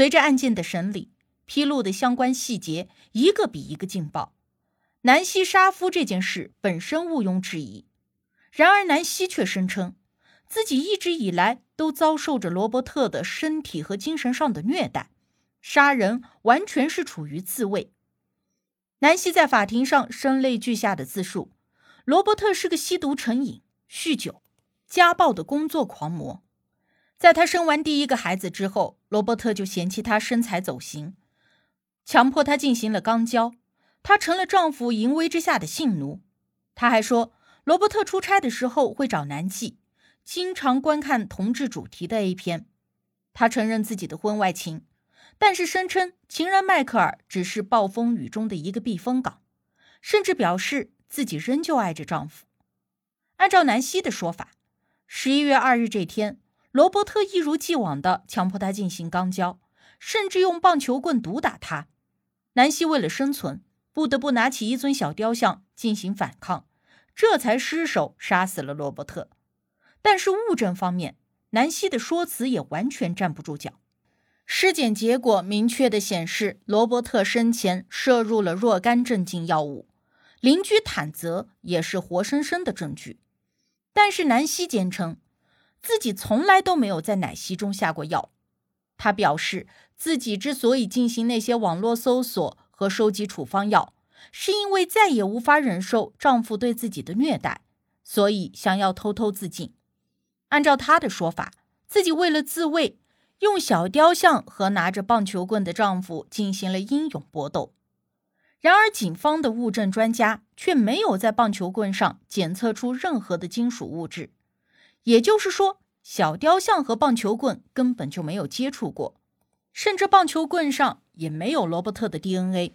随着案件的审理，披露的相关细节一个比一个劲爆。南希杀夫这件事本身毋庸置疑，然而南希却声称自己一直以来都遭受着罗伯特的身体和精神上的虐待，杀人完全是出于自卫。南希在法庭上声泪俱下的自述：罗伯特是个吸毒成瘾、酗酒、家暴的工作狂魔。在她生完第一个孩子之后，罗伯特就嫌弃她身材走形，强迫她进行了肛交，她成了丈夫淫威之下的性奴。她还说，罗伯特出差的时候会找男妓，经常观看同志主题的 A 片。她承认自己的婚外情，但是声称情人迈克尔只是暴风雨中的一个避风港，甚至表示自己仍旧爱着丈夫。按照南希的说法，十一月二日这天。罗伯特一如既往地强迫他进行肛交，甚至用棒球棍毒打他。南希为了生存，不得不拿起一尊小雕像进行反抗，这才失手杀死了罗伯特。但是物证方面，南希的说辞也完全站不住脚。尸检结果明确地显示，罗伯特生前摄入了若干镇静药物，邻居坦泽也是活生生的证据。但是南希坚称。自己从来都没有在奶昔中下过药。她表示，自己之所以进行那些网络搜索和收集处方药，是因为再也无法忍受丈夫对自己的虐待，所以想要偷偷自尽。按照她的说法，自己为了自卫，用小雕像和拿着棒球棍的丈夫进行了英勇搏斗。然而，警方的物证专家却没有在棒球棍上检测出任何的金属物质。也就是说，小雕像和棒球棍根本就没有接触过，甚至棒球棍上也没有罗伯特的 DNA。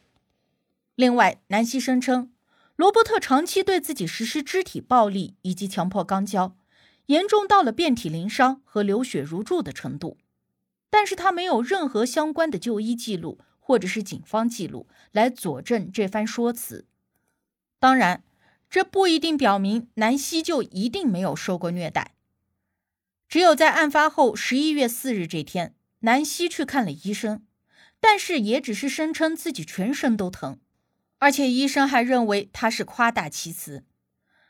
另外，南希声称，罗伯特长期对自己实施肢体暴力以及强迫肛交，严重到了遍体鳞伤和流血如注的程度。但是他没有任何相关的就医记录或者是警方记录来佐证这番说辞。当然，这不一定表明南希就一定没有受过虐待。只有在案发后十一月四日这天，南希去看了医生，但是也只是声称自己全身都疼，而且医生还认为他是夸大其词。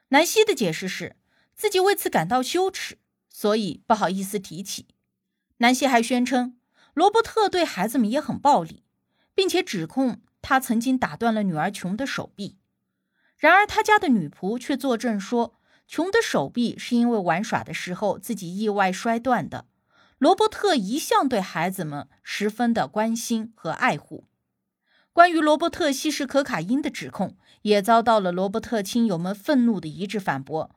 南希的解释是自己为此感到羞耻，所以不好意思提起。南希还宣称罗伯特对孩子们也很暴力，并且指控他曾经打断了女儿琼的手臂。然而他家的女仆却作证说。琼的手臂是因为玩耍的时候自己意外摔断的。罗伯特一向对孩子们十分的关心和爱护。关于罗伯特吸食可卡因的指控，也遭到了罗伯特亲友们愤怒的一致反驳。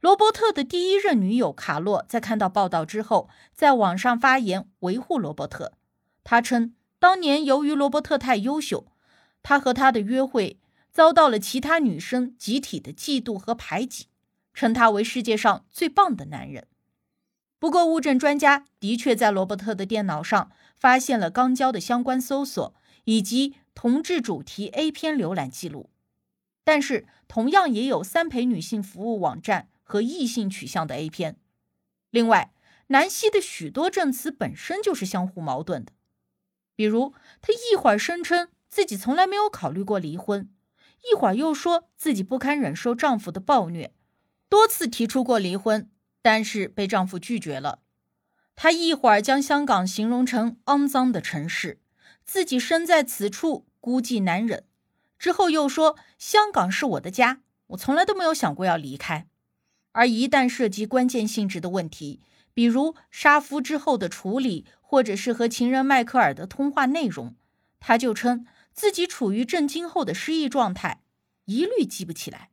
罗伯特的第一任女友卡洛在看到报道之后，在网上发言维护罗伯特。他称，当年由于罗伯特太优秀，他和他的约会遭到了其他女生集体的嫉妒和排挤。称他为世界上最棒的男人。不过，物证专家的确在罗伯特的电脑上发现了肛交的相关搜索以及同志主题 A 片浏览记录，但是同样也有三陪女性服务网站和异性取向的 A 片。另外，南希的许多证词本身就是相互矛盾的，比如她一会儿声称自己从来没有考虑过离婚，一会儿又说自己不堪忍受丈夫的暴虐。多次提出过离婚，但是被丈夫拒绝了。她一会儿将香港形容成肮脏的城市，自己身在此处孤寂难忍；之后又说香港是我的家，我从来都没有想过要离开。而一旦涉及关键性质的问题，比如杀夫之后的处理，或者是和情人迈克尔的通话内容，她就称自己处于震惊后的失忆状态，一律记不起来。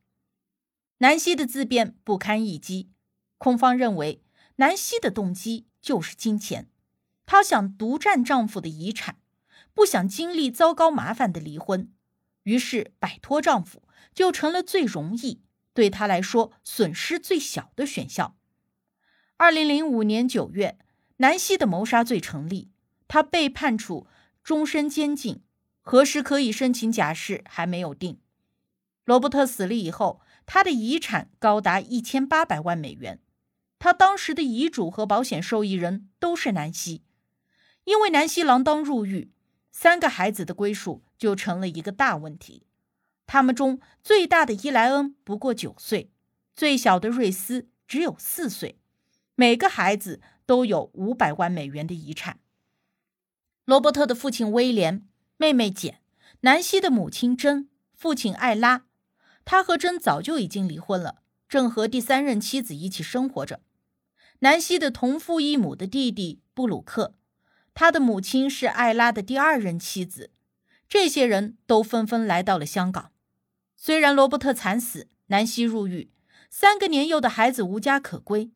南希的自辩不堪一击，控方认为南希的动机就是金钱。她想独占丈夫的遗产，不想经历糟糕麻烦的离婚，于是摆脱丈夫就成了最容易、对她来说损失最小的选项。二零零五年九月，南希的谋杀罪成立，她被判处终身监禁，何时可以申请假释还没有定。罗伯特死了以后，他的遗产高达一千八百万美元。他当时的遗嘱和保险受益人都是南希，因为南希锒铛入狱，三个孩子的归属就成了一个大问题。他们中最大的伊莱恩不过九岁，最小的瑞斯只有四岁。每个孩子都有五百万美元的遗产。罗伯特的父亲威廉、妹妹简、南希的母亲珍、父亲艾拉，他和珍早就已经离婚了，正和第三任妻子一起生活着。南希的同父异母的弟弟布鲁克，他的母亲是艾拉的第二任妻子。这些人都纷纷来到了香港。虽然罗伯特惨死，南希入狱，三个年幼的孩子无家可归。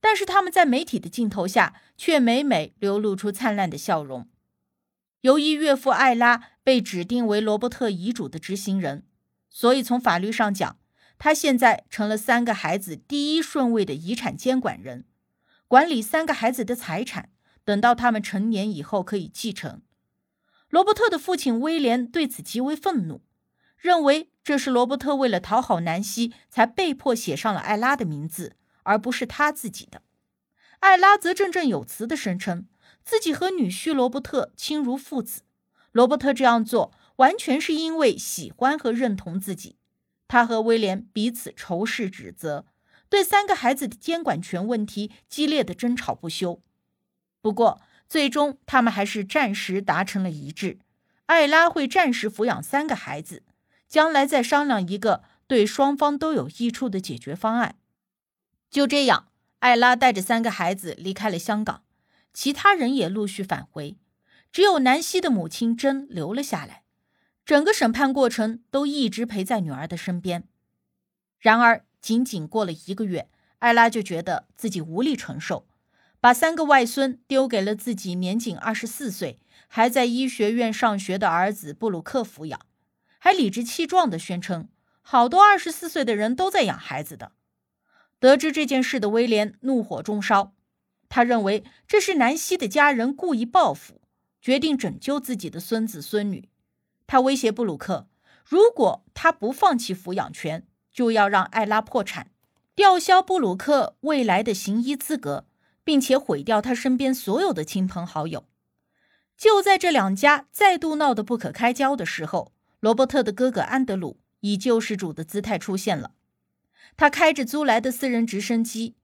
但是他们在媒体的镜头下，却每每流露出灿烂的笑容。由于岳父艾拉被指定为罗伯特遗嘱的执行人，所以从法律上讲，他现在成了三个孩子第一顺位的遗产监管人，管理三个孩子的财产，等到他们成年以后可以继承。罗伯特的父亲威廉对此极为愤怒，认为这是罗伯特为了讨好南希，才被迫写上了艾拉的名字。而不是他自己的，艾拉则振振有词地声称自己和女婿罗伯特亲如父子。罗伯特这样做完全是因为喜欢和认同自己。他和威廉彼此仇视、指责，对三个孩子的监管权问题激烈的争吵不休。不过，最终他们还是暂时达成了一致：艾拉会暂时抚养三个孩子，将来再商量一个对双方都有益处的解决方案。就这样，艾拉带着三个孩子离开了香港，其他人也陆续返回，只有南希的母亲珍留了下来。整个审判过程都一直陪在女儿的身边。然而，仅仅过了一个月，艾拉就觉得自己无力承受，把三个外孙丢给了自己年仅二十四岁、还在医学院上学的儿子布鲁克抚养，还理直气壮地宣称：“好多二十四岁的人都在养孩子的。”得知这件事的威廉怒火中烧，他认为这是南希的家人故意报复，决定拯救自己的孙子孙女。他威胁布鲁克，如果他不放弃抚养权，就要让艾拉破产，吊销布鲁克未来的行医资格，并且毁掉他身边所有的亲朋好友。就在这两家再度闹得不可开交的时候，罗伯特的哥哥安德鲁以救世主的姿态出现了。他开着租来的私人直升机，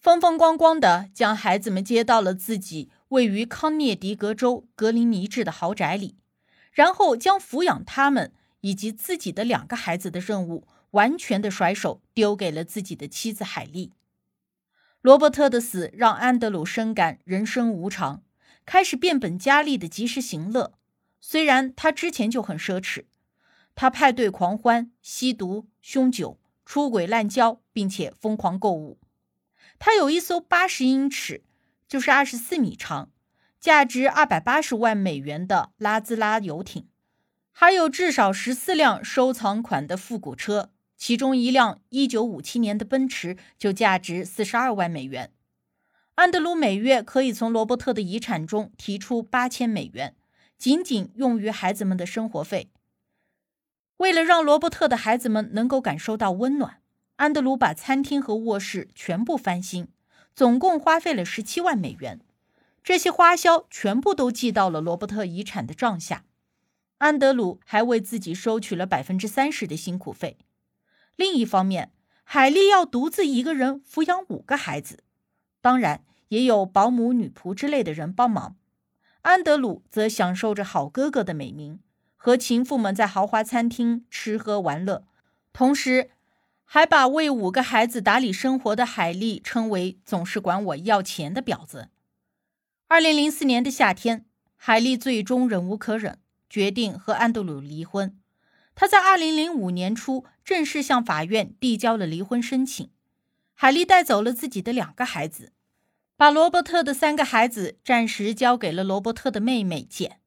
风风光光地将孩子们接到了自己位于康涅狄格州格林尼治的豪宅里，然后将抚养他们以及自己的两个孩子的任务完全的甩手丢给了自己的妻子海莉。罗伯特的死让安德鲁深感人生无常，开始变本加厉的及时行乐。虽然他之前就很奢侈，他派对狂欢、吸毒、酗酒。出轨滥交，并且疯狂购物。他有一艘八十英尺，就是二十四米长，价值二百八十万美元的拉兹拉游艇，还有至少十四辆收藏款的复古车，其中一辆一九五七年的奔驰就价值四十二万美元。安德鲁每月可以从罗伯特的遗产中提出八千美元，仅仅用于孩子们的生活费。为了让罗伯特的孩子们能够感受到温暖，安德鲁把餐厅和卧室全部翻新，总共花费了十七万美元。这些花销全部都记到了罗伯特遗产的账下。安德鲁还为自己收取了百分之三十的辛苦费。另一方面，海莉要独自一个人抚养五个孩子，当然也有保姆、女仆之类的人帮忙。安德鲁则享受着好哥哥的美名。和情妇们在豪华餐厅吃喝玩乐，同时还把为五个孩子打理生活的海莉称为“总是管我要钱的婊子”。二零零四年的夏天，海莉最终忍无可忍，决定和安德鲁离婚。她在二零零五年初正式向法院递交了离婚申请。海莉带走了自己的两个孩子，把罗伯特的三个孩子暂时交给了罗伯特的妹妹简。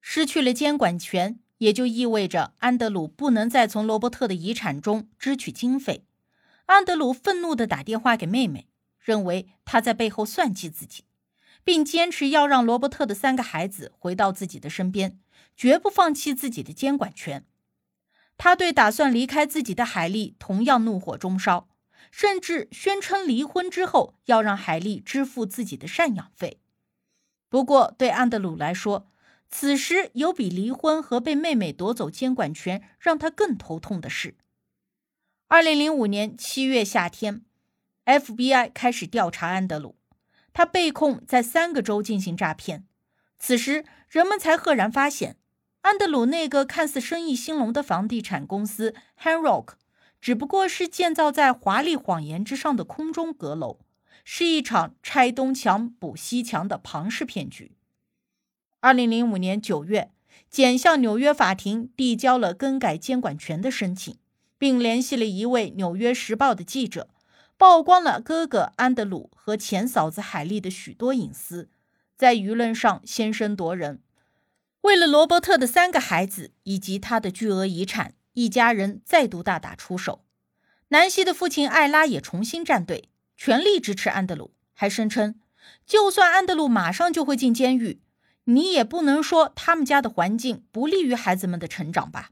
失去了监管权，也就意味着安德鲁不能再从罗伯特的遗产中支取经费。安德鲁愤怒地打电话给妹妹，认为他在背后算计自己，并坚持要让罗伯特的三个孩子回到自己的身边，绝不放弃自己的监管权。他对打算离开自己的海莉同样怒火中烧，甚至宣称离婚之后要让海莉支付自己的赡养费。不过，对安德鲁来说，此时有比离婚和被妹妹夺走监管权让他更头痛的事。二零零五年七月夏天，FBI 开始调查安德鲁，他被控在三个州进行诈骗。此时，人们才赫然发现。安德鲁那个看似生意兴隆的房地产公司 Hanrock，只不过是建造在华丽谎言之上的空中阁楼，是一场拆东墙补西墙的庞氏骗局。二零零五年九月，简向纽约法庭递交了更改监管权的申请，并联系了一位《纽约时报》的记者，曝光了哥哥安德鲁和前嫂子海莉的许多隐私，在舆论上先声夺人。为了罗伯特的三个孩子以及他的巨额遗产，一家人再度大打出手。南希的父亲艾拉也重新站队，全力支持安德鲁，还声称，就算安德鲁马上就会进监狱，你也不能说他们家的环境不利于孩子们的成长吧。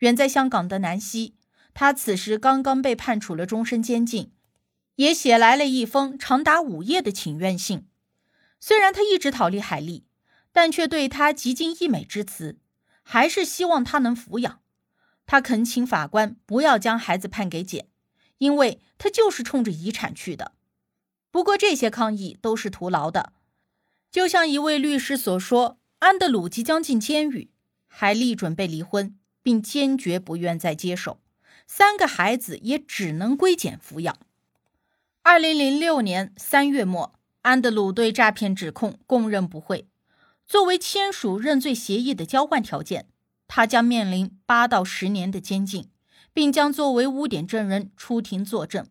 远在香港的南希，他此时刚刚被判处了终身监禁，也写来了一封长达五页的请愿信。虽然他一直逃离海莉。但却对他极尽溢美之词，还是希望他能抚养。他恳请法官不要将孩子判给简，因为他就是冲着遗产去的。不过这些抗议都是徒劳的。就像一位律师所说，安德鲁即将进监狱，海莉准备离婚，并坚决不愿再接手，三个孩子也只能归简抚养。二零零六年三月末，安德鲁对诈骗指控供认不讳。作为签署认罪协议的交换条件，他将面临八到十年的监禁，并将作为污点证人出庭作证。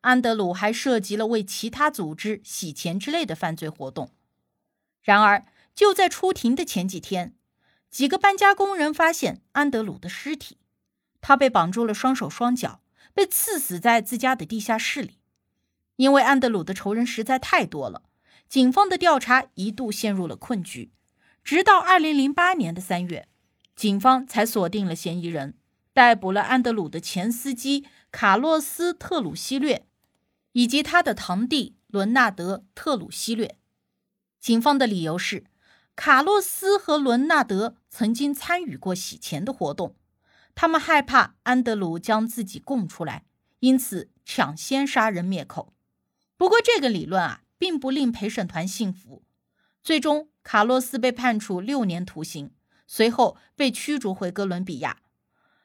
安德鲁还涉及了为其他组织洗钱之类的犯罪活动。然而，就在出庭的前几天，几个搬家工人发现安德鲁的尸体，他被绑住了双手双脚，被刺死在自家的地下室里。因为安德鲁的仇人实在太多了。警方的调查一度陷入了困局，直到二零零八年的三月，警方才锁定了嫌疑人，逮捕了安德鲁的前司机卡洛斯·特鲁西略，以及他的堂弟伦纳德·特鲁西略。警方的理由是，卡洛斯和伦纳德曾经参与过洗钱的活动，他们害怕安德鲁将自己供出来，因此抢先杀人灭口。不过，这个理论啊。并不令陪审团信服，最终卡洛斯被判处六年徒刑，随后被驱逐回哥伦比亚。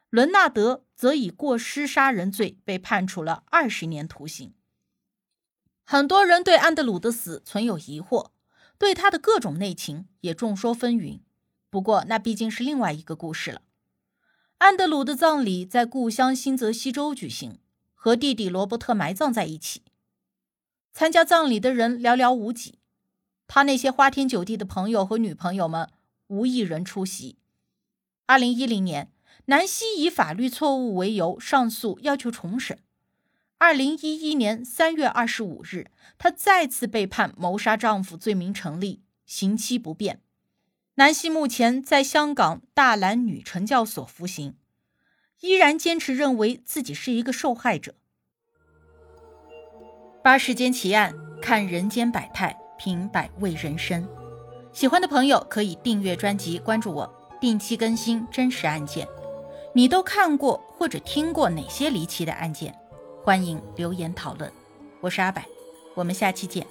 伦纳德则以过失杀人罪被判处了二十年徒刑。很多人对安德鲁的死存有疑惑，对他的各种内情也众说纷纭。不过那毕竟是另外一个故事了。安德鲁的葬礼在故乡新泽西州举行，和弟弟罗伯特埋葬在一起。参加葬礼的人寥寥无几，他那些花天酒地的朋友和女朋友们无一人出席。二零一零年，南希以法律错误为由上诉，要求重审。二零一一年三月二十五日，她再次被判谋杀丈夫罪名成立，刑期不变。南希目前在香港大兰女惩教所服刑，依然坚持认为自己是一个受害者。八世间奇案，看人间百态，品百味人生。喜欢的朋友可以订阅专辑，关注我，定期更新真实案件。你都看过或者听过哪些离奇的案件？欢迎留言讨论。我是阿柏，我们下期见。